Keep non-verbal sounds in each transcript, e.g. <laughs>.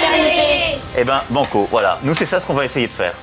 fraternité. Eh ben, banco, voilà. Nous, c'est ça ce qu'on va essayer de faire.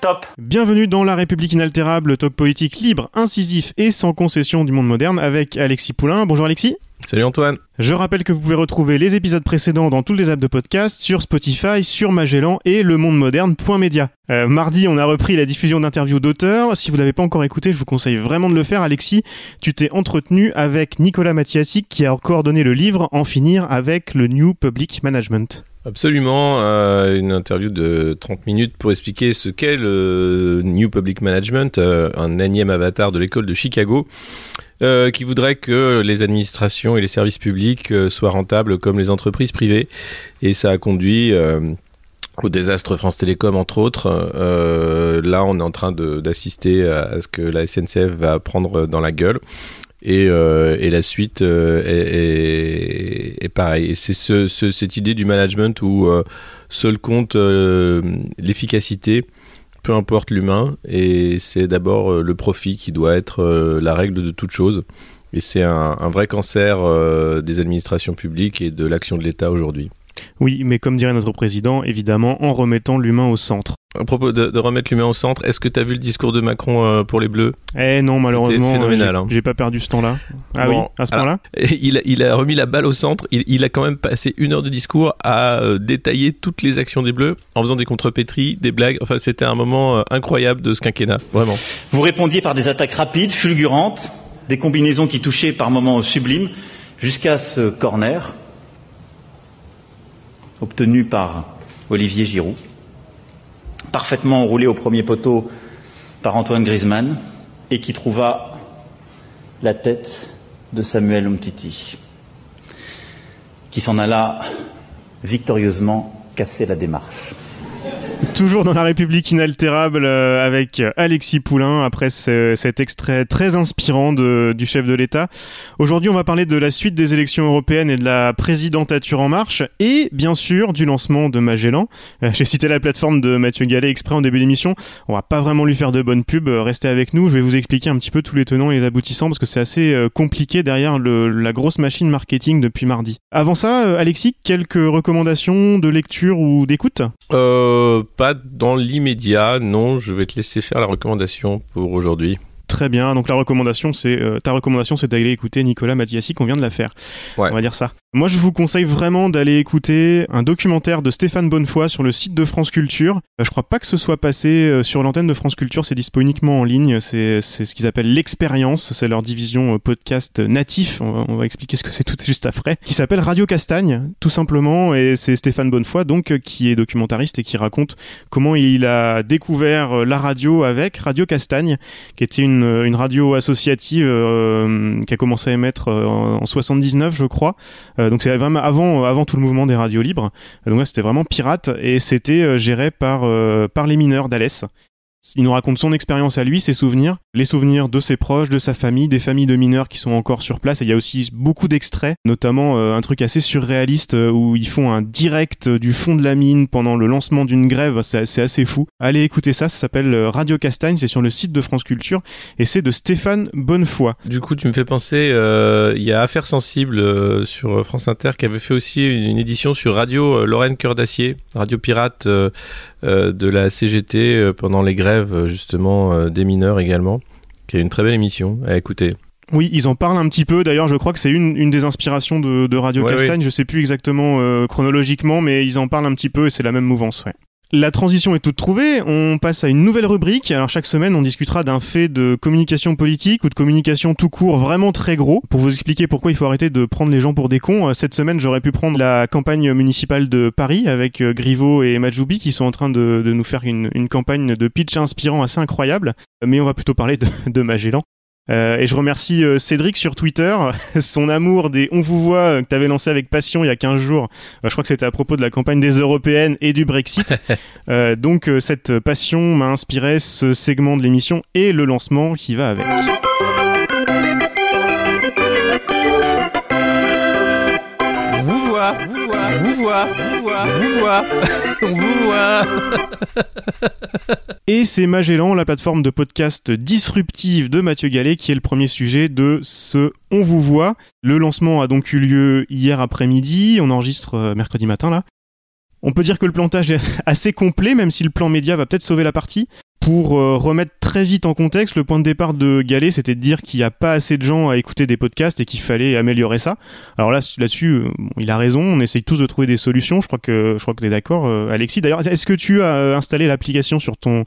Top Bienvenue dans La République inaltérable, talk politique libre, incisif et sans concession du monde moderne avec Alexis Poulain. Bonjour Alexis. Salut Antoine. Je rappelle que vous pouvez retrouver les épisodes précédents dans toutes les apps de podcast, sur Spotify, sur Magellan et lemondemoderne.media. Euh, mardi, on a repris la diffusion d'interviews d'auteurs. Si vous l'avez pas encore écouté, je vous conseille vraiment de le faire. Alexis, tu t'es entretenu avec Nicolas Mathiasic qui a coordonné le livre En finir avec le New Public Management. Absolument, euh, une interview de 30 minutes pour expliquer ce qu'est le New Public Management, euh, un énième avatar de l'école de Chicago, euh, qui voudrait que les administrations et les services publics euh, soient rentables comme les entreprises privées. Et ça a conduit euh, au désastre France Télécom, entre autres. Là, on est en train d'assister à, ce que la SNCF va prendre dans la gueule. Et, la suite est, est, c'est ce, ce- cette idée du management où seul compte l'efficacité, peu importe l'humain, et c'est d'abord euh, le profit qui doit être euh, la règle de toute chose. Et c'est un, un vrai cancer euh, des administrations publiques et de l'action de l'État aujourd'hui. Oui, mais comme dirait notre président, évidemment, en remettant l'humain au centre. À propos de, de remettre l'humain au centre, est-ce que tu as vu le discours de Macron euh, pour les Bleus? Eh non, malheureusement, phénoménal, j'ai- hein. j'ai pas perdu ce temps-là. Ah Bon, oui, à ce alors, point-là? <laughs> il, a, il a remis la balle au centre. Il, il a quand même passé une heure de discours à euh, détailler toutes les actions des Bleus en faisant des contrepétries, des blagues. Enfin, c'était un moment euh, incroyable de ce quinquennat, vraiment. Vous répondiez par des attaques rapides, fulgurantes, des combinaisons qui touchaient par moments au sublime, jusqu'à ce corner obtenu par Olivier Giroud, parfaitement enroulé au premier poteau par Antoine Griezmann, et qui trouva la tête de Samuel Umtiti, qui s'en alla victorieusement casser la démarche. Toujours dans la République inaltérable euh, avec Alexis Poulain après ce- cet extrait très inspirant de- du chef de l'État. Aujourd'hui, on va parler de la suite des élections européennes et de la présidentature en marche et bien sûr du lancement de Magellan. Euh, J'ai cité la plateforme de Mathieu Gallet exprès en début d'émission. On va pas vraiment lui faire de bonnes pubs. euh, Restez avec nous. Je vais vous expliquer un petit peu tous les tenants et les aboutissants parce que c'est assez euh, compliqué derrière le- la grosse machine marketing depuis mardi. Avant ça, Alexis, quelques recommandations de lecture ou d'écoute? Euh, pas dans l'immédiat, non. Je vais te laisser faire la recommandation pour aujourd'hui. Très bien. Donc la recommandation, c'est euh, ta recommandation, c'est d'aller écouter Nicolas Mathiassi qu'on vient de la faire. Ouais. On va dire ça. Moi, je vous conseille vraiment d'aller écouter un documentaire de Stéphane Bonnefoy sur le site de France Culture. Euh, je crois pas que ce soit passé euh, sur l'antenne de France Culture. C'est dispo uniquement en ligne. C'est ce qu'ils appellent l'expérience. C'est leur division euh, podcast natif. On va, on va expliquer ce que c'est tout juste après. Qui s'appelle Radio Castagne, tout simplement. Et c'est Stéphane Bonnefoy, donc, qui est documentariste et qui raconte comment il a découvert la radio avec Radio Castagne qui était une, une radio associative euh, qui a commencé à émettre euh, en, en 79, je crois. Euh, donc c'est avant, avant tout le mouvement des radios libres. Donc là, c'était vraiment pirate et c'était géré par, par les mineurs d'Alès. Il nous raconte son expérience à lui, ses souvenirs, les souvenirs de ses proches, de sa famille, des familles de mineurs qui sont encore sur place. Et il y a aussi beaucoup d'extraits, notamment euh, un truc assez surréaliste euh, où ils font un direct euh, du fond de la mine pendant le lancement d'une grève. C'est assez fou. Allez écouter ça, ça s'appelle Radio Castagne, c'est sur le site de France Culture et c'est de Stéphane Bonnefoy. Du coup, tu me fais penser, il y a Affaires sensibles sur France Inter qui avait fait aussi une, une édition sur Radio Lorraine Cœur d'Acier, radio pirate de la CGT pendant les grèves justement des mineurs également, qui est une très belle émission à écouter. Oui, ils en parlent un petit peu. D'ailleurs, je crois que c'est une, une des inspirations de, de Radio Ouais, Castagne. Je sais plus exactement euh, chronologiquement, mais ils en parlent un petit peu et c'est la même mouvance. Ouais. La transition est toute trouvée, on passe à une nouvelle rubrique. Alors chaque semaine, on discutera d'un fait de communication politique ou de communication tout court vraiment très gros. Pour vous expliquer pourquoi il faut arrêter de prendre les gens pour des cons, euh, cette semaine j'aurais pu prendre la campagne municipale de Paris avec euh, Griveaux et Majoubi qui sont en train de, nous faire une, campagne de pitch inspirant assez incroyable. Mais on va plutôt parler de <laughs> Magellan. Euh, et je remercie euh, Cédric sur Twitter, <laughs> son amour des On vous voit euh, que tu avais lancé avec passion il y a 15 jours. Euh, je crois que c'était à propos de la campagne des européennes et du Brexit. <laughs> Euh, donc euh, cette passion m'a inspiré ce segment de l'émission et le lancement qui va avec. Vous voit, vous voit, vous voit, vous <laughs> voit, on vous voit. Et c'est Magellan, la plateforme de podcast disruptive de Mathieu Gallet, qui est le premier sujet de ce On vous voit. Le lancement a donc eu lieu hier après-midi. On enregistre euh, mercredi matin là. On peut dire que le plantage est <laughs> assez complet, même si le plan média va peut-être sauver la partie. Pour euh, remettre très vite en contexte, le point de départ de Gallet, c'était de dire qu'il n'y a pas assez de gens à écouter des podcasts et qu'il fallait améliorer ça. Alors là, là-dessus, euh, il a raison. On essaye tous de trouver des solutions. Je crois que je crois que tu es d'accord, euh, Alexis. D'ailleurs, est-ce que tu as installé l'application sur ton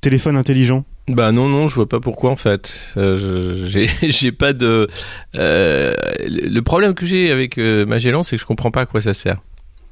téléphone intelligent? Bah non, non, je vois pas pourquoi en fait. <laughs> J'ai, pas de. le problème que j'ai avec Magellan, c'est que je comprends pas à quoi ça sert.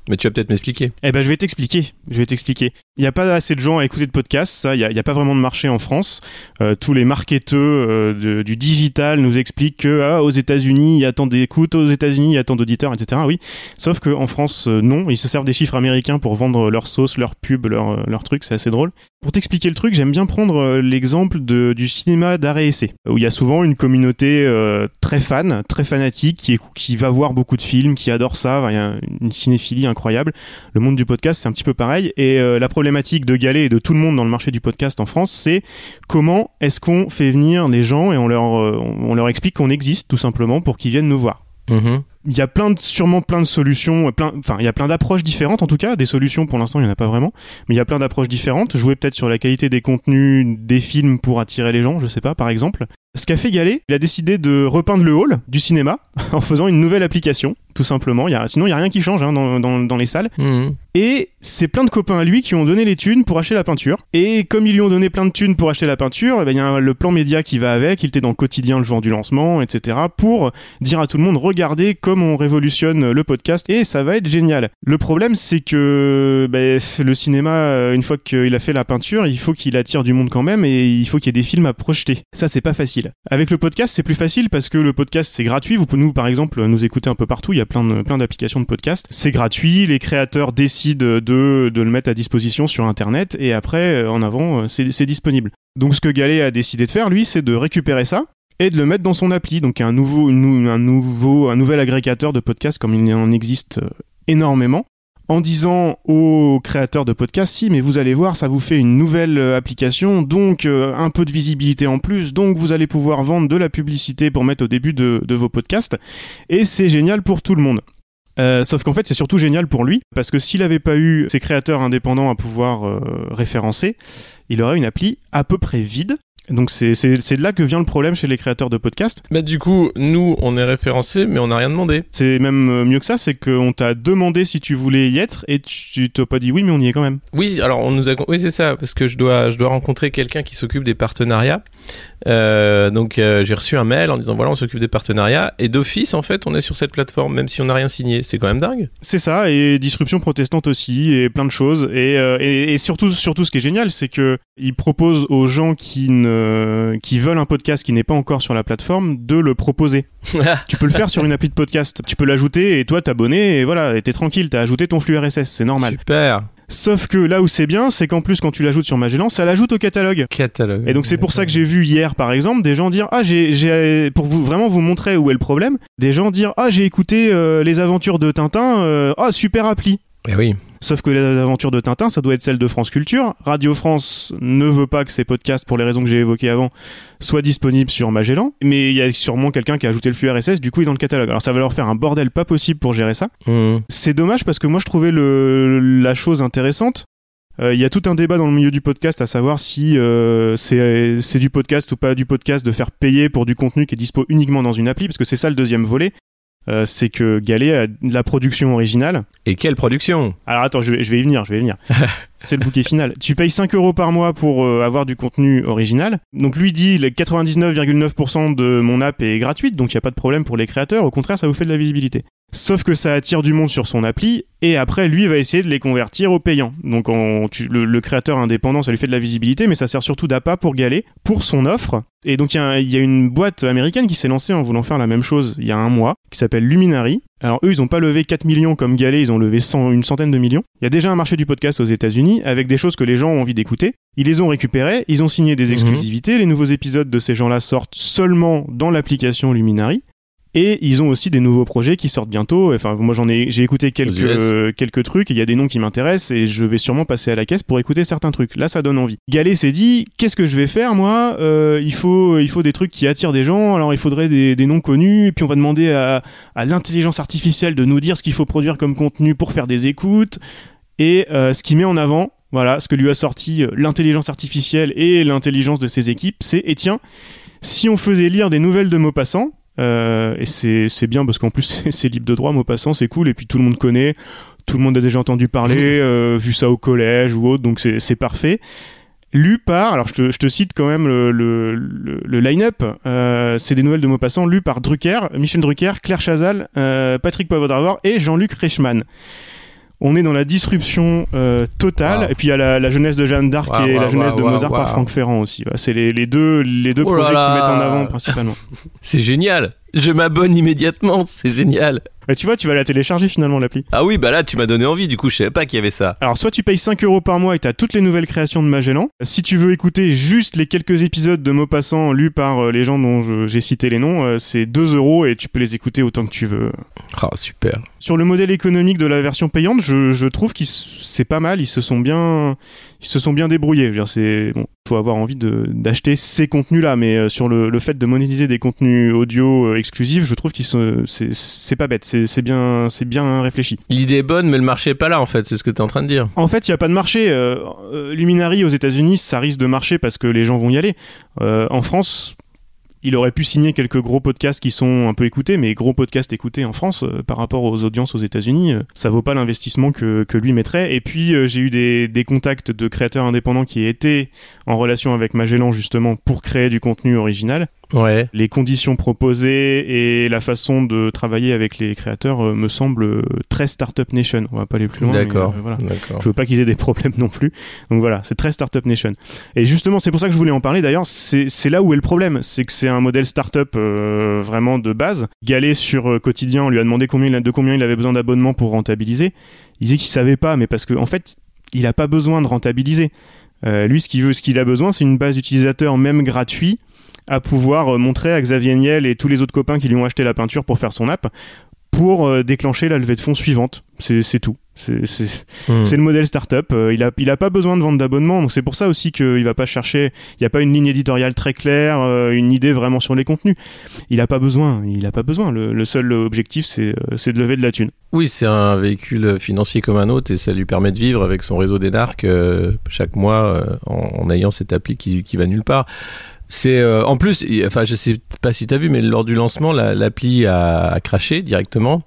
Mais tu vas peut-être m'expliquer. Eh ben, je vais t'expliquer. Je vais t'expliquer. Il n'y a pas assez de gens à écouter de podcasts. Ça, il n'y a, pas vraiment de marché en France. Euh, tous les marketeurs euh, du digital nous expliquent que ah, aux États-Unis il y a tant d'écoutes, aux États-Unis il y a tant d'auditeurs, etc. Oui. Sauf qu'en France, euh, non. Ils se servent des chiffres américains pour vendre leur sauce, leur pub, leur, leur truc. C'est assez drôle. Pour t'expliquer le truc, j'aime bien prendre euh, l'exemple du cinéma d'arrêt essai, où il y a souvent une communauté euh, très fan, très fanatique, qui, va voir beaucoup de films, qui adore ça. Il y a une cinéphilie incroyable. Le monde du podcast, c'est un petit peu pareil. Et euh, la problématique de Galet et de tout le monde dans le marché du podcast en France, c'est comment est-ce qu'on fait venir les gens et on leur, explique qu'on existe tout simplement pour qu'ils viennent nous voir Mhm. Il y a plein de, sûrement plein de solutions, plein, enfin, il y a plein d'approches différentes en tout cas. Des solutions, pour l'instant, il n'y en a pas vraiment. Mais il y a plein d'approches différentes. Jouer peut-être sur la qualité des contenus des films pour attirer les gens, je sais pas, par exemple. Ce qu'a fait Galet, il a décidé de repeindre le hall du cinéma <laughs> en faisant une nouvelle application, tout simplement. Il y a, sinon, il y a rien qui change hein, dans, dans, dans les salles. Mhm. Et c'est plein de copains à lui qui ont donné les thunes pour acheter la peinture. Et comme ils lui ont donné plein de thunes pour acheter la peinture, eh ben, il y a le plan média qui va avec. Il était dans le quotidien le jour du lancement, etc. Pour dire à tout le monde, regardez on révolutionne le podcast et ça va être génial. Le problème, c'est que ben, le cinéma, euh, une fois qu'il a fait la peinture, il faut qu'il attire du monde quand même et il faut qu'il y ait des films à projeter. Ça, c'est pas facile. Avec le podcast, c'est plus facile parce que le podcast, c'est gratuit. Vous pouvez nous, par exemple, nous écouter un peu partout. Il y a plein d'applications de podcast. C'est gratuit. Les créateurs décident de, le mettre à disposition sur Internet et après, euh, en avant, euh, c'est disponible. Donc, ce que Galet a décidé de faire, lui, c'est de récupérer ça et de le mettre dans son appli. Donc, un nouveau, un nouveau, un nouvel agrégateur de podcasts comme il en existe euh, énormément. En disant aux créateurs de podcasts, si, mais vous allez voir, ça vous fait une nouvelle euh, application, donc euh, un peu de visibilité en plus, donc vous allez pouvoir vendre de la publicité pour mettre au début de, vos podcasts, et c'est génial pour tout le monde. Sauf qu'en fait, c'est surtout génial pour lui, parce que s'il n'avait pas eu ses créateurs indépendants à pouvoir référencer, il aurait une appli à peu près vide. Donc c'est de là que vient le problème chez les créateurs de podcasts. Bah du coup, nous, on est référencés, mais on n'a rien demandé. C'est même euh, mieux que ça, c'est qu'on t'a demandé si tu voulais y être et tu tu t'as pas dit oui, mais on y est quand même. Oui, alors on nous a, oui c'est ça, parce que je dois, je dois rencontrer quelqu'un qui s'occupe des partenariats. Euh, donc euh, j'ai reçu un mail en disant voilà on s'occupe des partenariats et d'office en fait on est sur cette plateforme même si on n'a rien signé. C'est quand même dingue. C'est ça, et disruption protestante aussi, et plein de choses. Et, euh, et, et surtout, surtout, ce qui est génial, c'est que il propose aux gens qui ne, qui veulent un podcast qui n'est pas encore sur la plateforme de le proposer. <laughs> tu peux le faire sur une appli de podcast. Tu peux l'ajouter et toi t'abonner et voilà, et t'es tranquille, t'as ajouté ton flux RSS, c'est normal. Super. Sauf que là où c'est bien, c'est qu'en plus quand tu l'ajoutes sur Magellan, ça l'ajoute au catalogue. Catalogue. Et donc c'est pour ça que j'ai vu hier par exemple des gens dire ah j'ai j'ai pour vous vraiment vous montrer où est le problème, des gens dire ah j'ai écouté euh, les aventures de Tintin, euh, ah super appli. Eh oui. Sauf que les aventures de Tintin, ça doit être celle de France Culture. Radio France ne veut pas que ces podcasts, pour les raisons que j'ai évoquées avant, soient disponibles sur Magellan. Mais il y a sûrement quelqu'un qui a ajouté le flux RSS, du coup il est dans le catalogue. Alors ça va leur faire un bordel pas possible pour gérer ça. Mhm. C'est dommage parce que moi je trouvais le, la chose intéressante. Euh, Il y a tout un débat dans le milieu du podcast à savoir si euh, c'est c'est du podcast ou pas du podcast de faire payer pour du contenu qui est dispo uniquement dans une appli, parce que c'est ça le deuxième volet. Euh, c'est que Galet a de la production originale. Et quelle production? Alors attends, je vais, je vais y venir, je vais y venir. <laughs> c'est le bouquet final. Tu payes 5 euros par mois pour euh, avoir du contenu original. Donc lui dit, les 99,9% de mon app est gratuite, donc il n'y a pas de problème pour les créateurs. Au contraire, ça vous fait de la visibilité. Sauf que ça attire du monde sur son appli et après lui va essayer de les convertir au payant. Donc on- tu- le, le créateur indépendant ça lui fait de la visibilité mais ça sert surtout d'appât pour Galet, pour son offre. Et donc il y, a y une boîte américaine qui s'est lancée en voulant faire la même chose il y a un mois qui s'appelle Luminary. Alors eux ils ont pas levé 4 millions comme Galet, ils ont levé 100 une centaine de millions. Il y a déjà un marché du podcast aux États-Unis avec des choses que les gens ont envie d'écouter. Ils les ont récupérées, ils ont signé des exclusivités, les nouveaux épisodes de ces gens-là sortent seulement dans l'application Luminary. Et ils ont aussi des nouveaux projets qui sortent bientôt. Enfin, moi j'en ai, j'ai écouté quelques, euh, quelques trucs. Il y a des noms qui m'intéressent et je vais sûrement passer à la caisse pour écouter certains trucs. Là, ça donne envie. Galet s'est dit, qu'est-ce que je vais faire moi? Euh, Il faut, il faut des trucs qui attirent des gens. Alors il faudrait des, des noms connus. Et puis on va demander à, à l'intelligence artificielle de nous dire ce qu'il faut produire comme contenu pour faire des écoutes. Et euh, ce qui met en avant, voilà, ce que lui a sorti euh, l'intelligence artificielle et l'intelligence de ses équipes, c'est et tiens, si on faisait lire des nouvelles de Maupassant, et c'est bien parce qu'en plus <laughs> c'est- libre de droit, Maupassant, c'est cool, et puis tout le monde connaît, tout le monde a déjà entendu parler, euh, vu ça au collège ou autre, donc c'est c'est parfait. Lu par, alors je te, je te cite quand même le, le, le- le line-up, euh, c'est des nouvelles de Maupassant, lues par Drucker, Michel Drucker, Claire Chazal, euh, Patrick Poivre et Jean-Luc Reichmann. On est dans la disruption euh, totale, Wow. et puis il y a la, la jeunesse de Jeanne d'Arc Wow, et la jeunesse de Mozart par. Franck Ferrand aussi. C'est les, les deux, les deux Oh projets là. qui mettent en avant principalement. <laughs> C'est génial. Je m'abonne immédiatement, c'est génial. Mais tu vois, tu vas la télécharger finalement l'appli. Ah oui, bah là, tu m'as donné envie, du coup, je savais pas qu'il y avait ça. Alors, soit tu payes 5 euros par mois et t'as toutes les nouvelles créations de Magellan. Si tu veux écouter juste les quelques épisodes de Maupassant lus par euh, les gens dont j'ai cité les noms, euh, c'est 2 euros et tu peux les écouter autant que tu veux. Ah, super. Sur le modèle économique de la version payante, je, je trouve s- c'est pas mal. Ils se sont bien, ils se sont bien débrouillés. Je veux dire, c'est bon, faut avoir envie de d'acheter ces contenus-là, mais euh, sur le, le fait de monétiser des contenus audio euh, exclusifs, je trouve qu'ils sont, c'est c'est pas bête. C'est c'est bien, c'est bien réfléchi. L'idée est bonne, mais le marché est pas là, en fait, c'est ce que t'es en train de dire. En fait, il n'y a pas de marché. Euh, euh, Luminary aux États-Unis, ça risque de marcher parce que les gens vont y aller. Euh, en France, il aurait pu signer quelques gros podcasts qui sont un peu écoutés, mais gros podcasts écoutés en France euh, par rapport aux audiences aux États-Unis, euh, ça vaut pas l'investissement que, lui mettrait. Et puis, euh, j'ai eu des contacts de créateurs indépendants qui étaient en relation avec Magellan justement pour créer du contenu original. Ouais. Les conditions proposées et la façon de travailler avec les créateurs euh, me semblent euh, très Startup Nation. On va pas aller plus loin. D'accord. euh, voilà. Je veux pas qu'ils aient des problèmes non plus. Donc voilà, c'est très Startup Nation. Et justement, c'est pour ça que je voulais en parler. D'ailleurs, c'est là où est le problème. C'est que c'est un modèle startup euh, vraiment de base. Galet sur Quotidien, on lui a demandé combien il a- de combien il avait besoin d'abonnements pour rentabiliser. Il disait qu'il savait pas, mais parce que en fait, il a pas besoin de rentabiliser. Lui, ce qu'il veut, ce qu'il a besoin, c'est une base d'utilisateurs, même gratuit, à pouvoir euh, montrer à Xavier Niel et tous les autres copains qui lui ont acheté la peinture pour faire son app, pour euh, déclencher la levée de fonds suivante. C'est tout. C'est Hmm. c'est le modèle startup. Euh, il a, il a pas besoin de vendre d'abonnement, donc c'est pour ça aussi qu'il va pas chercher. Il n'y a pas une ligne éditoriale très claire, une idée vraiment sur les contenus. Il a pas besoin. Il a pas besoin. Le, le seul objectif, c'est c'est de lever de la thune. Oui, c'est un véhicule financier comme un autre et ça lui permet de vivre avec son réseau d'énarques euh, chaque mois euh, en, en ayant cette appli qui, qui va nulle part. C'est euh, en plus, enfin, je sais pas si t'as vu, mais lors du lancement, la- l'appli a, a craché directement.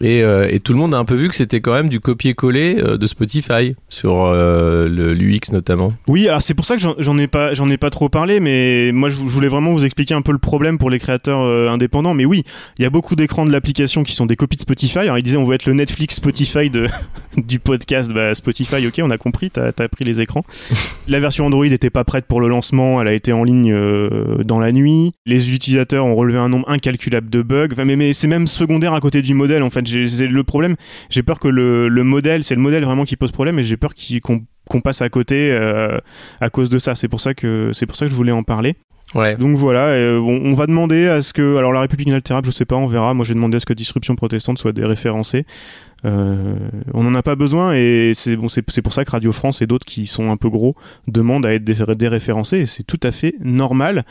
Et, euh, et tout le monde a un peu vu que c'était quand même du copier-coller euh, de Spotify sur euh, l'UX notamment. Oui, alors c'est pour ça que j'en- ai pas, j'en ai pas trop parlé, mais moi je vou- je voulais vraiment vous expliquer un peu le problème pour les créateurs euh, indépendants. Mais oui, il y a beaucoup d'écrans de l'application qui sont des copies de Spotify. Alors ils disaient on veut être le Netflix Spotify de <laughs> du podcast. Bah Spotify, ok, on a compris, t'as as pris les écrans. La version Android n'était pas prête pour le lancement, elle a été en ligne dans la nuit. Les utilisateurs ont relevé un nombre incalculable de bugs. Mais, mais c'est même secondaire à côté du modèle. En fait, c'est le problème. J'ai peur que le, le modèle, c'est le modèle vraiment qui pose problème, et j'ai peur qu'on passe à côté euh, à cause de ça. C'est pour ça que c'est pour ça que je voulais en parler. Ouais. Donc voilà, euh, on, on va demander à ce que alors la République inaltérable, je sais pas, on verra. Moi, j'ai demandé à ce que Disruption protestante soit déréférencée. Euh, on n'en a pas besoin et c'est bon, c'est pour ça que Radio France et d'autres qui sont un peu gros demandent à être dé- déréférencés et c'est tout à fait normal.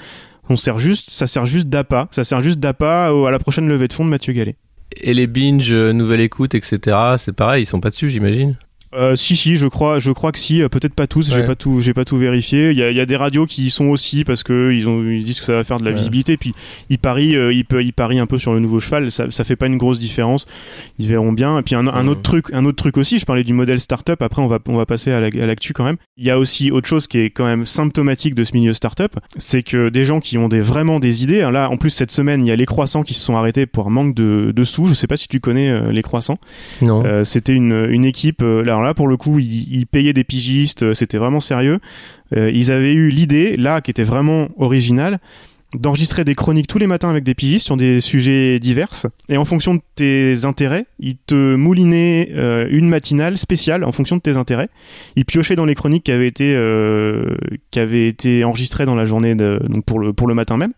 On sert juste, ça sert juste d'appât, ça sert juste d'appât à la prochaine levée de fonds de Mathieu Gallet. Et les binge, euh, nouvelle écoute, etc. C'est pareil, ils sont pas dessus, j'imagine. Euh, si si, je crois, je crois que si. euh, Peut-être pas tous. J'ai pas tout, j'ai pas tout vérifié. Il y a, il y a des radios qui y sont aussi parce que ils ont, ils disent que ça va faire de la Ouais. visibilité. Puis ils parient, euh, ils, ils parient un peu sur le nouveau cheval. Ça, ça fait pas une grosse différence. Ils verront bien. Et puis un, un autre truc, un autre truc aussi. Je parlais du modèle startup. Après, on va, on va passer à la- à l'actu quand même. Il y a aussi autre chose qui est quand même symptomatique de ce milieu startup, c'est que des gens qui ont des vraiment des idées. hein, Là, en plus cette semaine, il y a les croissants qui se sont arrêtés pour manque de, de sous. Je sais pas si tu connais euh, les croissants. Non. Euh, c'était une, une équipe. euh, alors là, pour le coup, ils, payaient des pigistes. euh, C'était vraiment sérieux. Euh, ils avaient eu l'idée, là, qui était vraiment originale, d'enregistrer des chroniques tous les matins avec des pigistes sur des sujets divers. Et en fonction de tes intérêts, ils te moulinaient euh, une matinale spéciale en fonction de tes intérêts. Ils piochaient dans les chroniques qui avaient été, qui avaient été enregistrées dans la journée, donc pour le, pour le matin même.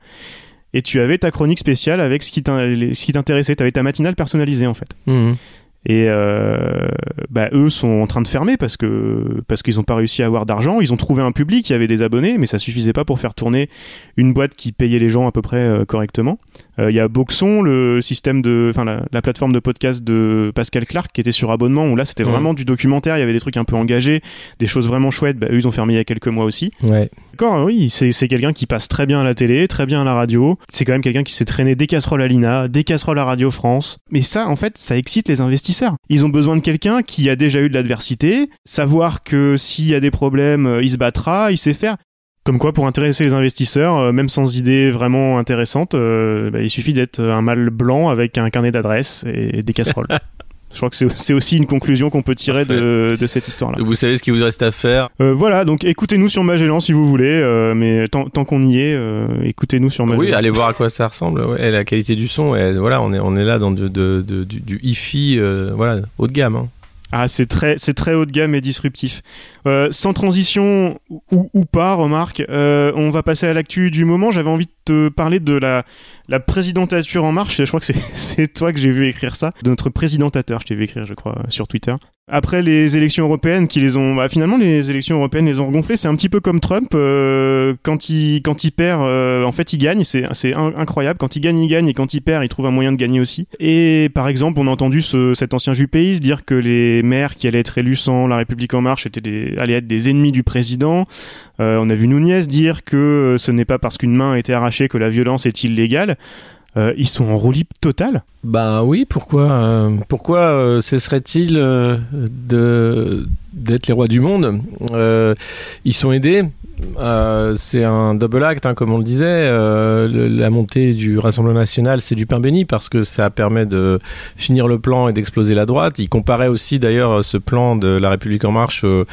Et tu avais ta chronique spéciale avec ce qui t'intéressait. Tu avais ta matinale personnalisée en fait. Mhm. Et euh, bah, eux sont en train de fermer parce que parce qu'ils n'ont pas réussi à avoir d'argent. Ils ont trouvé un public, il y avait des abonnés, mais ça suffisait pas pour faire tourner une boîte qui payait les gens à peu près euh, correctement. Euh, Il y a Boxon, le système de, enfin la, la plateforme de podcast de Pascal Clark qui était sur abonnement où là c'était vraiment du documentaire. Il y avait des trucs un peu engagés, des choses vraiment chouettes. Bah, eux ils ont fermé il y a quelques mois aussi. Ouais. Oui, c'est quelqu'un qui passe très bien à la télé, très bien à la radio. C'est quand même quelqu'un qui s'est traîné des casseroles à l'INA, des casseroles à Radio France. Mais ça, en fait, ça excite les investisseurs. Ils ont besoin de quelqu'un qui a déjà eu de l'adversité, savoir que s'il y a des problèmes, euh, il se battra, il sait faire. Comme quoi, pour intéresser les investisseurs, euh, même sans idées vraiment intéressantes, euh, bah, il suffit d'être un mâle blanc avec un carnet d'adresses et des casseroles. <laughs> Je crois que c'est aussi une conclusion qu'on peut tirer de, de cette histoire-là. Vous savez ce qu'il vous reste à faire. Euh, voilà, donc écoutez-nous sur Magellan si vous voulez, euh, mais tant, tant qu'on y est, euh, écoutez-nous sur Magellan. Oui, allez voir à quoi ça ressemble. Ouais, et la qualité du son, et voilà, on est on est là dans de, de- de- du, du hi-fi, euh, voilà, haut de gamme. hein. Ah, c'est très, c'est très haut de gamme et disruptif. Euh, sans transition ou, ou pas, remarque, euh, on va passer à l'actu du moment. J'avais envie de te parler de la, la présidentature en marche. Je crois que c'est, <laughs> toi que j'ai vu écrire ça, de notre présidentateur. Je t'ai vu écrire, je crois, sur Twitter. Après les élections européennes qui les ont, bah, finalement les élections européennes les ont regonflées. C'est un petit peu comme Trump euh, quand il quand il perd, euh, en fait il gagne. C'est c'est in- incroyable. Quand il gagne, il gagne et quand il perd, il trouve un moyen de gagner aussi. Et par exemple, on a entendu ce, cet ancien jupéiste dire que les maires qui allaient être élus sans la République en marche étaient des, allaient être des ennemis du président. Euh, on a vu Nunez dire que euh, ce n'est pas parce qu'une main a été arrachée que la violence est illégale. Euh, ils sont en roue libre totale. Ben oui, pourquoi euh, pourquoi euh, cesserait-il d'être les rois du monde? Ils sont aidés. Euh, c'est un double acte, hein, comme on le disait. Euh, la montée du Rassemblement national, c'est du pain béni parce que ça permet de finir le plan et d'exploser la droite. Il comparait aussi d'ailleurs ce plan de la République en marche euh,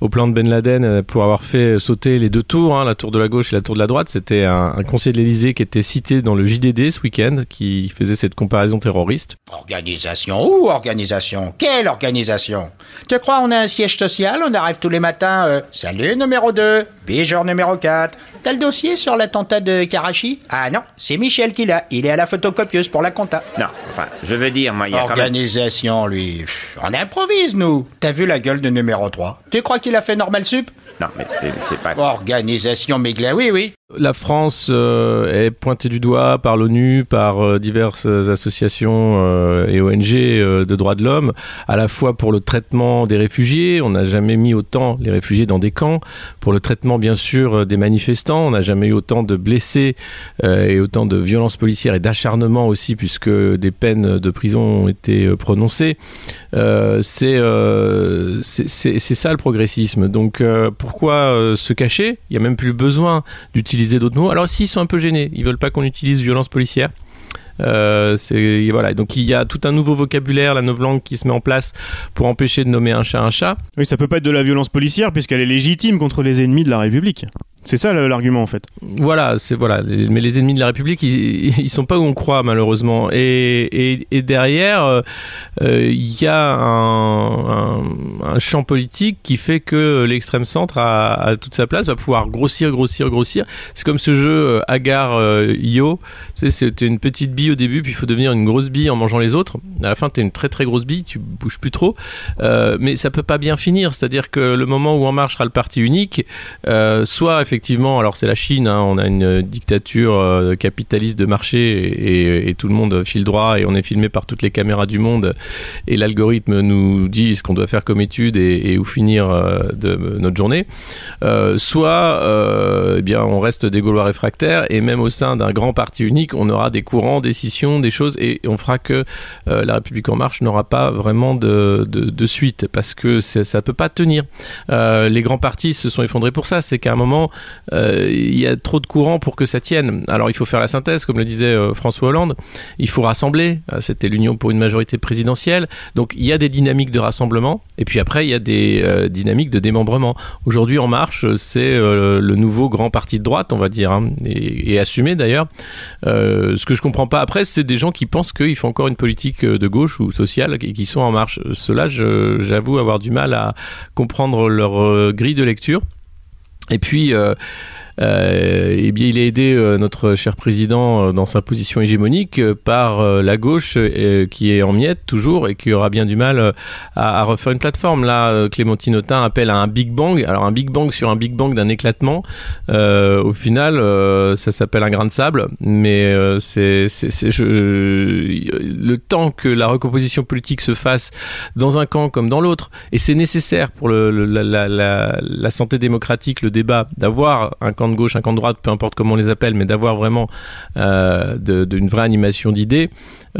au plan de Ben Laden euh, pour avoir fait sauter les deux tours, hein, la tour de la gauche et la tour de la droite. C'était un, conseiller de l'Élysée qui était cité dans le JDD ce week-end, qui faisait cette comparaison terroriste. Organisation ou organisation? Quelle organisation? Tu crois on a un siège social, on arrive tous les matins, salut numéro 2, bigeur numéro 4. T'as le dossier sur l'attentat de Karachi? Ah non, c'est Michel qui l'a, il est à la photocopieuse pour la compta. Non, enfin, je veux dire, moi, il y a quand même... Organisation, lui. Pff, On improvise, nous. T'as vu la gueule de numéro 3 Tu crois qu'il a fait normal sup? Non, mais c'est pas... Organisation Miglet, oui, oui. La France euh, est pointée du doigt par l'ONU, par euh, diverses associations euh, et ONG de droits de l'homme, à la fois pour le traitement des réfugiés, on n'a jamais mis autant les réfugiés dans des camps, pour le traitement bien sûr des manifestants, on n'a jamais eu autant de blessés et autant de violences policières et d'acharnement aussi, puisque des peines de prison ont été prononcées. C'est ça le progressisme. Donc pourquoi se cacher? Il y a même plus besoin d'utiliser d'autres mots. Alors s'ils sont un peu gênés, ils veulent pas qu'on utilise violence policière. Euh, c'est voilà donc il y a tout un nouveau vocabulaire la novlangue qui se met en place pour empêcher de nommer un chat un chat Oui, ça peut pas être de la violence policière puisqu'elle est légitime contre les ennemis de la République. C'est ça l'argument en fait. Voilà, c'est voilà. Mais les ennemis de la République, ils, sont pas où on croit malheureusement. Et, et, et derrière, euh, euh, il y a un, champ politique qui fait que l'extrême centre a, toute sa place, va pouvoir grossir, grossir, grossir. C'est comme ce jeu euh, Agar euh, sais, C'était une petite bille au début, puis il faut devenir une grosse bille en mangeant les autres. À la fin, t'es une très très grosse bille, tu bouges plus trop. Mais ça peut pas bien finir. C'est-à-dire que le moment où En Marche sera le parti unique, soit effectivement effectivement, alors c'est la Chine, hein, on a une dictature euh, capitaliste de marché et, tout le monde file droit et on est filmé par toutes les caméras du monde et l'algorithme nous dit ce qu'on doit faire comme étude et, où finir euh, de notre journée. Euh, soit, eh bien, on reste des Gaulois réfractaires et même au sein d'un grand parti unique, on aura des courants, des scissions, des choses et on fera que la République en marche n'aura pas vraiment de, de, de suite parce que ça peut pas tenir. les grands partis se sont effondrés pour ça. C'est qu'à un moment, il y a trop de courants pour que ça tienne. Alors il faut faire la synthèse, comme le disait euh, François Hollande. Il faut rassembler. Euh, c'était l'union pour une majorité présidentielle. Donc il y a des dynamiques de rassemblement. Et puis après, il y a des dynamiques de démembrement. Aujourd'hui, En Marche, c'est le nouveau grand parti de droite, on va dire, hein, et, assumé d'ailleurs. ce que je comprends pas après, c'est des gens qui pensent qu'il faut encore une politique de gauche ou sociale et qui sont en marche. Cela, j'avoue avoir du mal à comprendre leur grille de lecture. Et puis, euh, eh bien, il a aidé euh, notre cher président euh, dans sa position hégémonique par la gauche qui est en miettes toujours et qui aura bien du mal à, refaire une plateforme. Là, Clémentine Autain appelle à un Big Bang. Alors un Big Bang sur un Big Bang d'un éclatement. au final, ça s'appelle un grain de sable, mais c'est le temps que la recomposition politique se fasse dans un camp comme dans l'autre, et c'est nécessaire pour la santé démocratique, le débat, d'avoir un camp de gauche, un camp de droite, peu importe comment on les appelle, mais d'avoir vraiment euh, d'une vraie animation d'idées,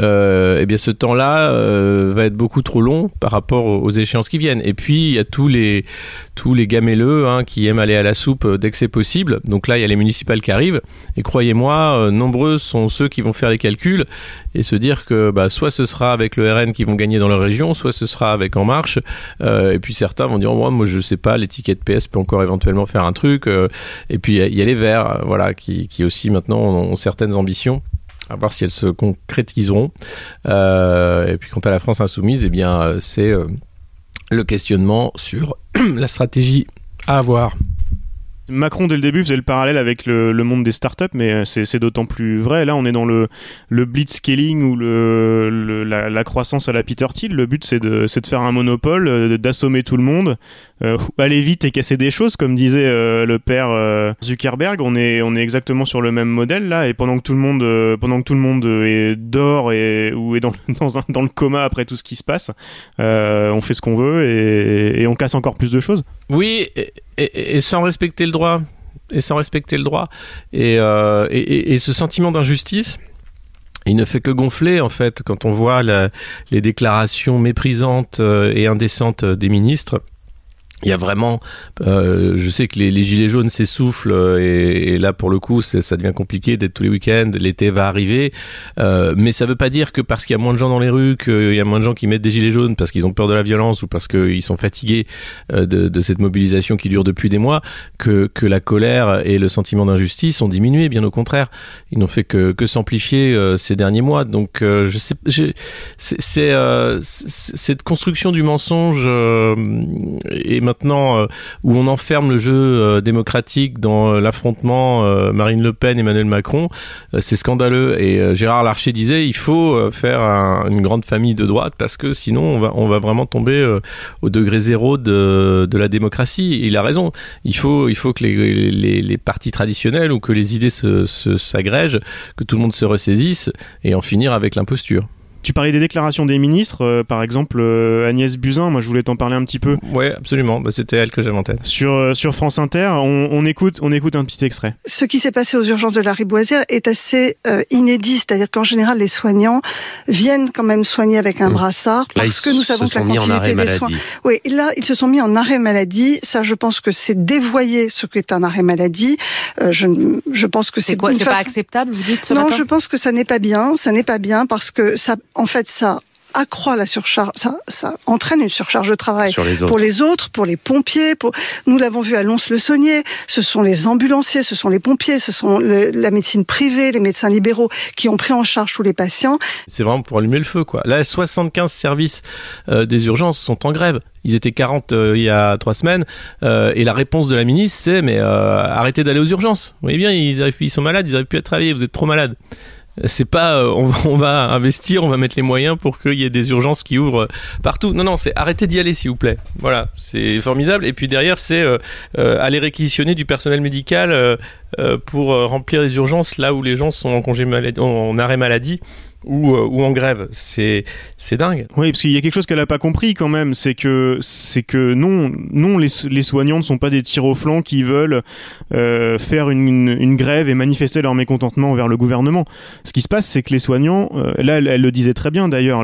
euh, eh bien ce temps-là euh, va être beaucoup trop long par rapport aux, échéances qui viennent. Et puis il y a tous les tous les gamelleux hein, qui aiment aller à la soupe dès que c'est possible. Donc là il y a les municipales qui arrivent. Et croyez-moi, nombreux sont ceux qui vont faire les calculs et se dire que bah, soit ce sera avec le RN qui vont gagner dans leur région, soit ce sera avec En Marche. et puis certains vont dire moi, moi je sais pas, l'étiquette PS peut encore éventuellement faire un truc. et puis il y, a les Verts, voilà, qui aussi maintenant ont certaines ambitions à voir si elles se concrétiseront. Euh, et puis quant à la France insoumise, eh bien euh, c'est euh, le questionnement sur <clears throat> la stratégie à avoir. Macron, dès le début, faisait le parallèle avec le, monde des startups, mais c'est d'autant plus vrai. Là, on est dans le, le blitzscaling ou la, croissance à la Peter Thiel. Le but, c'est de, faire un monopole, d'assommer tout le monde, euh, aller vite et casser des choses, comme disait le père Zuckerberg. On est, on est exactement sur le même modèle là, et pendant que tout le monde, pendant que tout le monde est dort et ou est dans, <laughs> dans, le coma après tout ce qui se passe, on fait ce qu'on veut et, on casse encore plus de choses. Oui. Et sans respecter le droit et sans respecter le droit euh, et, et, ce sentiment d'injustice il ne fait que gonfler en fait quand on voit les déclarations méprisantes euh, et indécentes des ministres il y a vraiment, euh, je sais que les, les gilets jaunes s'essoufflent euh, et, et, là pour le coup ça devient compliqué d'être tous les week-ends, l'été va arriver, euh, mais ça veut pas dire que parce qu'il y a moins de gens dans les rues, qu'il y a moins de gens qui mettent des gilets jaunes parce qu'ils ont peur de la violence ou parce qu'ils sont fatigués euh, de, de, cette mobilisation qui dure depuis des mois, que, que la colère et le sentiment d'injustice ont diminué, bien au contraire, ils n'ont fait que, que s'amplifier euh, ces derniers mois, donc je sais, c'est cette construction du mensonge et maintenant euh, où on enferme le jeu euh, démocratique dans euh, l'affrontement Marine Le Pen Emmanuel Macron, c'est scandaleux. Et Gérard Larcher disait il faut faire une grande famille de droite parce que sinon on va on va vraiment tomber au degré zéro de, de la démocratie. il a raison. Il faut il faut que les, partis traditionnels ou que les idées se, se s'agrègent, que tout le monde se ressaisisse et en finir avec l'imposture. Tu parlais des déclarations des ministres, euh, par exemple euh, Agnès Buzyn, moi je voulais t'en parler un petit peu. Oui, absolument, bah, c'était elle que j'avais en tête. Sur, euh, sur France Inter, on, écoute, on écoute un petit extrait. Ce qui s'est passé aux urgences de la Riboisière est assez inédit, c'est-à-dire qu'en général les soignants viennent quand même soigner avec un mmh. brassard parce que nous savons que la continuité des soins. Oui, là ils se sont mis en arrêt maladie. Ça, je pense que c'est dévoyer ce qu'est un arrêt maladie. je, je pense que c'est quoi C'est pas acceptable, vous dites ce Non, je pense que ça n'est pas bien. Ça n'est pas bien parce que ça en fait, ça accroît la surcharge, ça, ça entraîne une surcharge de travail pour les autres, pour les pompiers. Pour... Nous l'avons vu à Lons-le-Saunier. Ce sont les ambulanciers, ce sont les pompiers, ce sont la médecine privée, les médecins libéraux qui ont pris en charge tous les patients. C'est vraiment pour allumer le feu, quoi. Là, 75 services euh, des urgences sont en grève. Ils étaient 40 euh, il y a trois semaines euh, et la réponse de la ministre c'est mais arrêtez d'aller aux urgences. Vous voyez bien, ils, ils sont malades, ils n'arrivent plus à travailler, vous êtes trop malades. C'est pas on, va investir, on va mettre les moyens pour qu'il y ait des urgences qui ouvrent partout. Non, non, c'est arrêtez d'y aller, s'il vous plaît. Voilà, c'est formidable. Et puis derrière, c'est aller réquisitionner du personnel médical pour remplir les urgences là où les gens sont en congé maladie, en arrêt maladie ou, euh, ou en grève. C'est dingue. Oui, parce qu'il y a quelque chose qu'elle a pas compris quand même, c'est que c'est que non non les, les soignants ne sont pas des tirs au flanc qui veulent euh, faire une, une, grève et manifester leur mécontentement envers le gouvernement. Ce qui se passe, c'est que les soignants, euh, là, elle, le disait très bien d'ailleurs,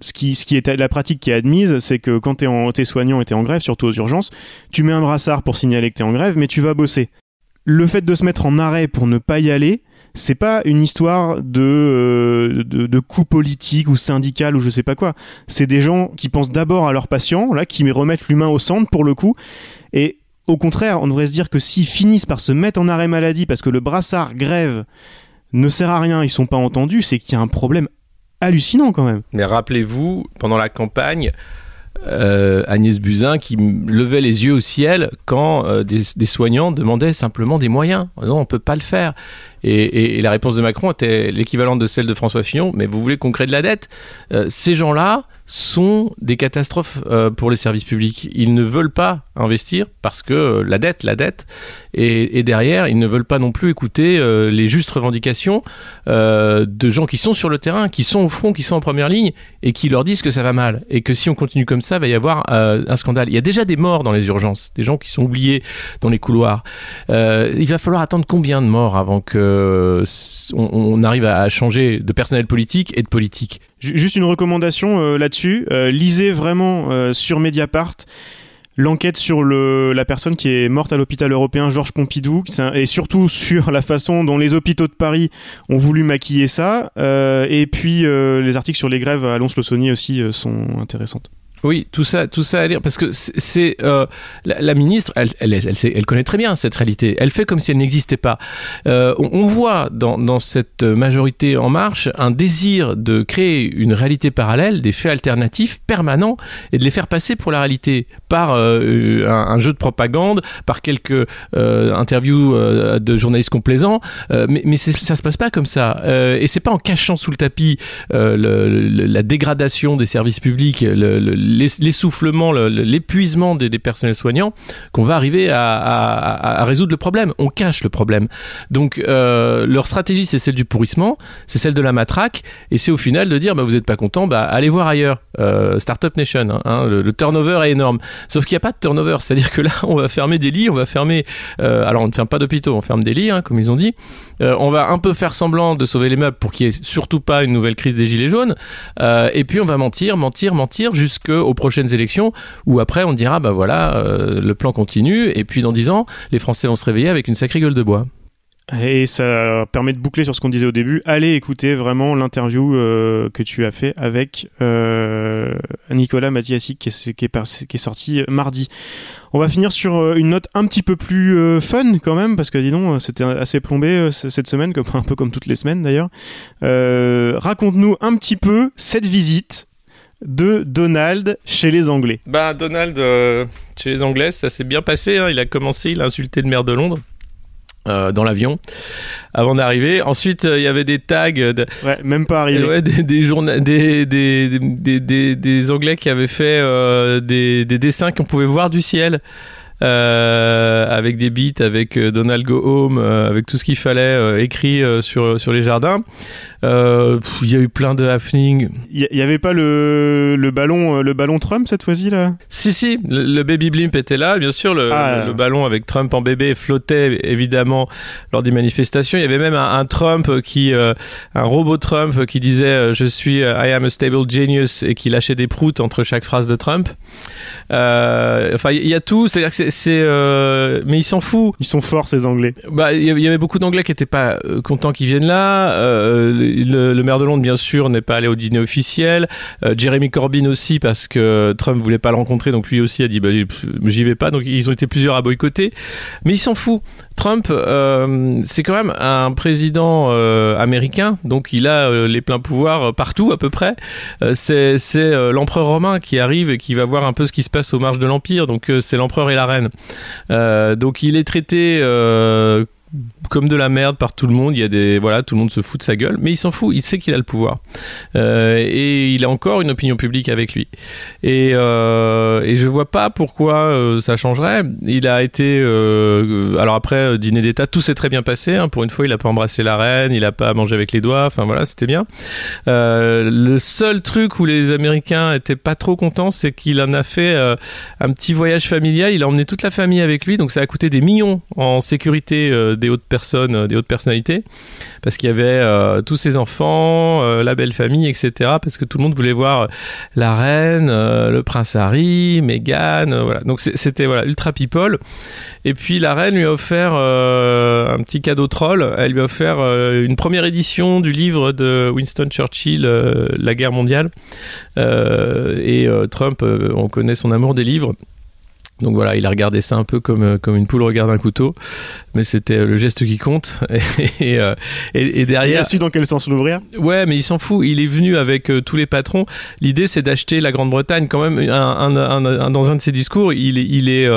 ce qui ce qui est la pratique qui est admise, c'est que quand t'es en t'es soignant et t'es en grève, surtout aux urgences, tu mets un brassard pour signaler que t'es en grève, mais tu vas bosser. Le fait de se mettre en arrêt pour ne pas y aller, c'est pas une histoire de, euh, de, coup politique ou syndical ou je sais pas quoi. C'est des gens qui pensent d'abord à leurs patients, là, qui remettent l'humain au centre pour le coup. Et au contraire, on devrait se dire que s'ils finissent par se mettre en arrêt maladie parce que le brassard grève ne sert à rien, ils sont pas entendus, c'est qu'il y a un problème hallucinant quand même. Mais rappelez-vous, pendant la campagne, euh, Agnès Buzyn qui levait les yeux au ciel quand euh, des, soignants demandaient simplement des moyens. En disant on peut pas le faire. Et, la réponse de Macron était l'équivalent de celle de François Fillon mais vous voulez qu'on crée de la dette. Euh, ces gens là sont des catastrophes euh, pour les services publics. Ils ne veulent pas investir parce que euh, la dette, la dette, et, et, derrière, ils ne veulent pas non plus écouter euh, les justes revendications de gens qui sont sur le terrain, qui sont au front, qui sont en première ligne, et qui leur disent que ça va mal, et que si on continue comme ça, il va y avoir un scandale. Il y a déjà des morts dans les urgences, des gens qui sont oubliés dans les couloirs. il va falloir attendre combien de morts avant que on, on arrive à changer de personnel politique et de politique? Juste une recommandation euh, là-dessus. Euh, lisez vraiment euh, sur Mediapart l'enquête sur la personne qui est morte à l'hôpital européen Georges Pompidou et surtout <laughs> sur la façon dont les hôpitaux de Paris ont voulu maquiller ça. et puis les articles sur les grèves à Lons-le-Saunier aussi sont intéressantes. Oui, tout ça, tout ça à lire, parce que c'est euh, la, ministre, elle, elle, elle, elle, connaît très bien cette réalité. Elle fait comme si elle n'existait pas. Euh, on, on, voit dans, dans cette majorité en marche un désir de créer une réalité parallèle, des faits alternatifs permanents, et de les faire passer pour la réalité par euh, un, jeu de propagande, par quelques euh, interviews euh, de journalistes complaisants. mais mais ça se passe pas comme ça. et c'est pas en cachant sous le tapis le, le, la dégradation des services publics, le l'essoufflement, l'épuisement des, personnels soignants, qu'on va arriver à, résoudre le problème. On cache le problème. Donc euh, leur stratégie, c'est celle du pourrissement, c'est celle de la matraque, et c'est au final de dire, bah, vous n'êtes pas content, bah, allez voir ailleurs. Euh, Startup Nation, hein, hein, le, turnover est énorme. Sauf qu'il n'y a pas de turnover, c'est-à-dire que là, <laughs> on va fermer des lits, on va fermer... Euh, alors on ne ferme pas d'hôpitaux, on ferme des lits, hein, comme ils ont dit. On va un peu faire semblant de sauver les meubles pour qu'il n'y ait surtout pas une nouvelle crise des gilets jaunes. et puis on va mentir, mentir, mentir jusqu'au aux prochaines élections où après on dira bah voilà euh, le plan continue et puis dans dix ans les Français vont se réveiller avec une sacrée gueule de bois. Et ça permet de boucler sur ce qu'on disait au début. Allez écouter vraiment l'interview euh, que tu as fait avec euh, Nicolas Mathiasik qui est, sorti mardi. On va finir sur une note un petit peu plus fun quand même, parce que dis donc, c'était assez plombé cette semaine, comme, <laughs> un peu comme toutes les semaines d'ailleurs. Raconte-nous un petit peu cette visite de Donald chez les Anglais Bah Donald euh, chez les Anglais, ça s'est bien passé. Hein. Il a commencé, il a insulté le maire de Londres. Euh, dans l'avion avant d'arriver. Ensuite, euh, il y avait des tags. De... Ouais, même pas arrivé. Ouais, des, des, des, des, des, des, Anglais qui avaient fait des, des dessins qu'on pouvait voir du ciel. Avec des beats, avec Donald Go Home, avec tout ce qu'il fallait écrit sur, sur les jardins. Euh, il y a eu plein de happenings. Il y, avait pas le, le ballon, euh, le ballon Trump cette fois-ci là? Si si, le, baby blimp était là, bien sûr. Le, ah. le, ballon avec Trump en bébé flottait évidemment lors des manifestations. Il y avait même un, Trump qui, euh, un robot Trump qui disait je suis I am a stable genius et qui lâchait des proutes entre chaque phrase de Trump. enfin, il y a tout. C'est-à-dire que c'est, mais ils s'en foutent. Ils sont forts ces Anglais. Bah, il y avait beaucoup d'Anglais qui étaient pas contents qu'ils viennent là. Euh, le, maire de Londres, bien sûr, n'est pas allé au dîner officiel. Euh, Jeremy Corbyn aussi, parce que Trump voulait pas le rencontrer, donc lui aussi a dit bah, j'y vais pas. Donc ils ont été plusieurs à boycotter. Mais il s'en fout. Trump, euh, c'est quand même un président euh, américain, donc il a les pleins pouvoirs partout à peu près. c'est l'empereur romain qui arrive et qui va voir un peu ce qui se passe aux marges de l'empire. Donc c'est l'empereur et la reine. Donc il est traité comme de la merde par tout le monde. Il y a des voilà, tout le monde se fout de sa gueule, mais il s'en fout. Il sait qu'il a le pouvoir euh, et il a encore une opinion publique avec lui. Et euh, et je vois pas pourquoi euh, ça changerait. Il a été euh, alors après dîner d'État, tout s'est très bien passé. Hein. Pour une fois, il a pas embrassé la reine, il a pas mangé avec les doigts. Enfin voilà, c'était bien. le seul truc où les Américains étaient pas trop contents, c'est qu'il en a fait un petit voyage familial. Il a emmené toute la famille avec lui, donc ça a coûté des millions en sécurité des hautes euh, des hautes personnalités, parce qu'il y avait euh, tous ses enfants, euh, la belle famille, etc. Parce que tout le monde voulait voir la reine, le prince Harry, Meghan, voilà. Donc c'était voilà ultra people. Et puis la reine lui a offert un petit cadeau troll. Elle lui a offert une première édition du livre de Winston Churchill, La guerre mondiale. et Trump, on connaît son amour des livres. Donc voilà, il a regardé ça un peu comme, euh, comme une poule regarde un couteau, mais c'était euh, le geste qui compte. <laughs> Euh, et, et, derrière. Il a su dans quel sens l'ouvrir? Ouais, mais il s'en fout. Il est venu avec tous les patrons. L'idée, c'est d'acheter la Grande-Bretagne. Quand même, un, dans un de ses discours, il est, il est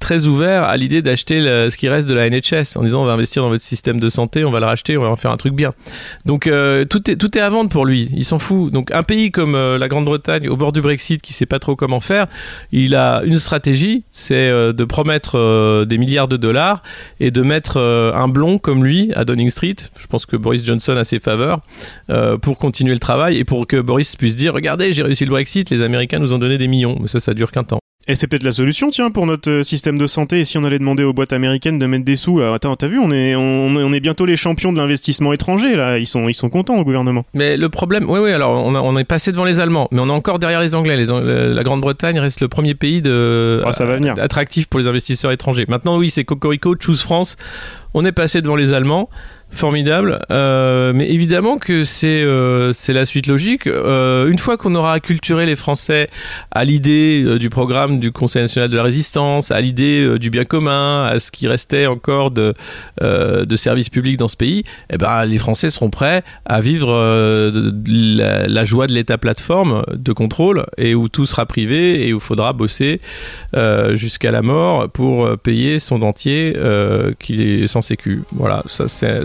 très ouvert à l'idée d'acheter ce qui reste de la NHS en disant on va investir dans votre système de santé, on va le racheter, on va en faire un truc bien. Donc tout, est, tout est à vendre pour lui. Il s'en fout. Donc un pays comme la Grande-Bretagne, au bord du Brexit, qui sait pas trop comment faire, il a une stratégie c'est euh, de promettre euh, des milliards de dollars et de mettre euh, un blond comme lui à Downing Street. Je pense que Boris Johnson a ses faveurs pour continuer le travail et pour que Boris puisse dire regardez, j'ai réussi le Brexit, les Américains nous ont donné des millions. Mais ça, ça dure qu'un temps. Et c'est peut-être la solution, tiens, pour notre euh, système de santé. Et si on allait demander aux boîtes américaines de mettre des sous, là, attends, t'as vu, on est, on, est bientôt les champions de l'investissement étranger, là. Ils sont, ils sont contents au gouvernement. Mais le problème, oui, oui, alors on, on est passé devant les Allemands, mais on est encore derrière les Anglais. Les, la Grande-Bretagne reste le premier pays de, ah, ça va venir. attractif pour les investisseurs étrangers. Maintenant, oui, c'est Cocorico, Choose France. On est passé devant les Allemands formidable. Euh, mais évidemment que c'est euh, la suite logique. Euh, une fois qu'on aura acculturé les Français à l'idée du programme du Conseil national de la résistance, à l'idée du bien commun, à ce qui restait encore de de services publics dans ce pays, eh ben les Français seront prêts à vivre la, la, joie de l'État plateforme de contrôle et où tout sera privé et où il faudra bosser jusqu'à la mort pour payer son dentier qui est sans sécu. Voilà, ça c'est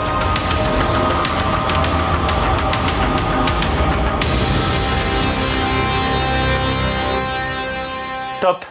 top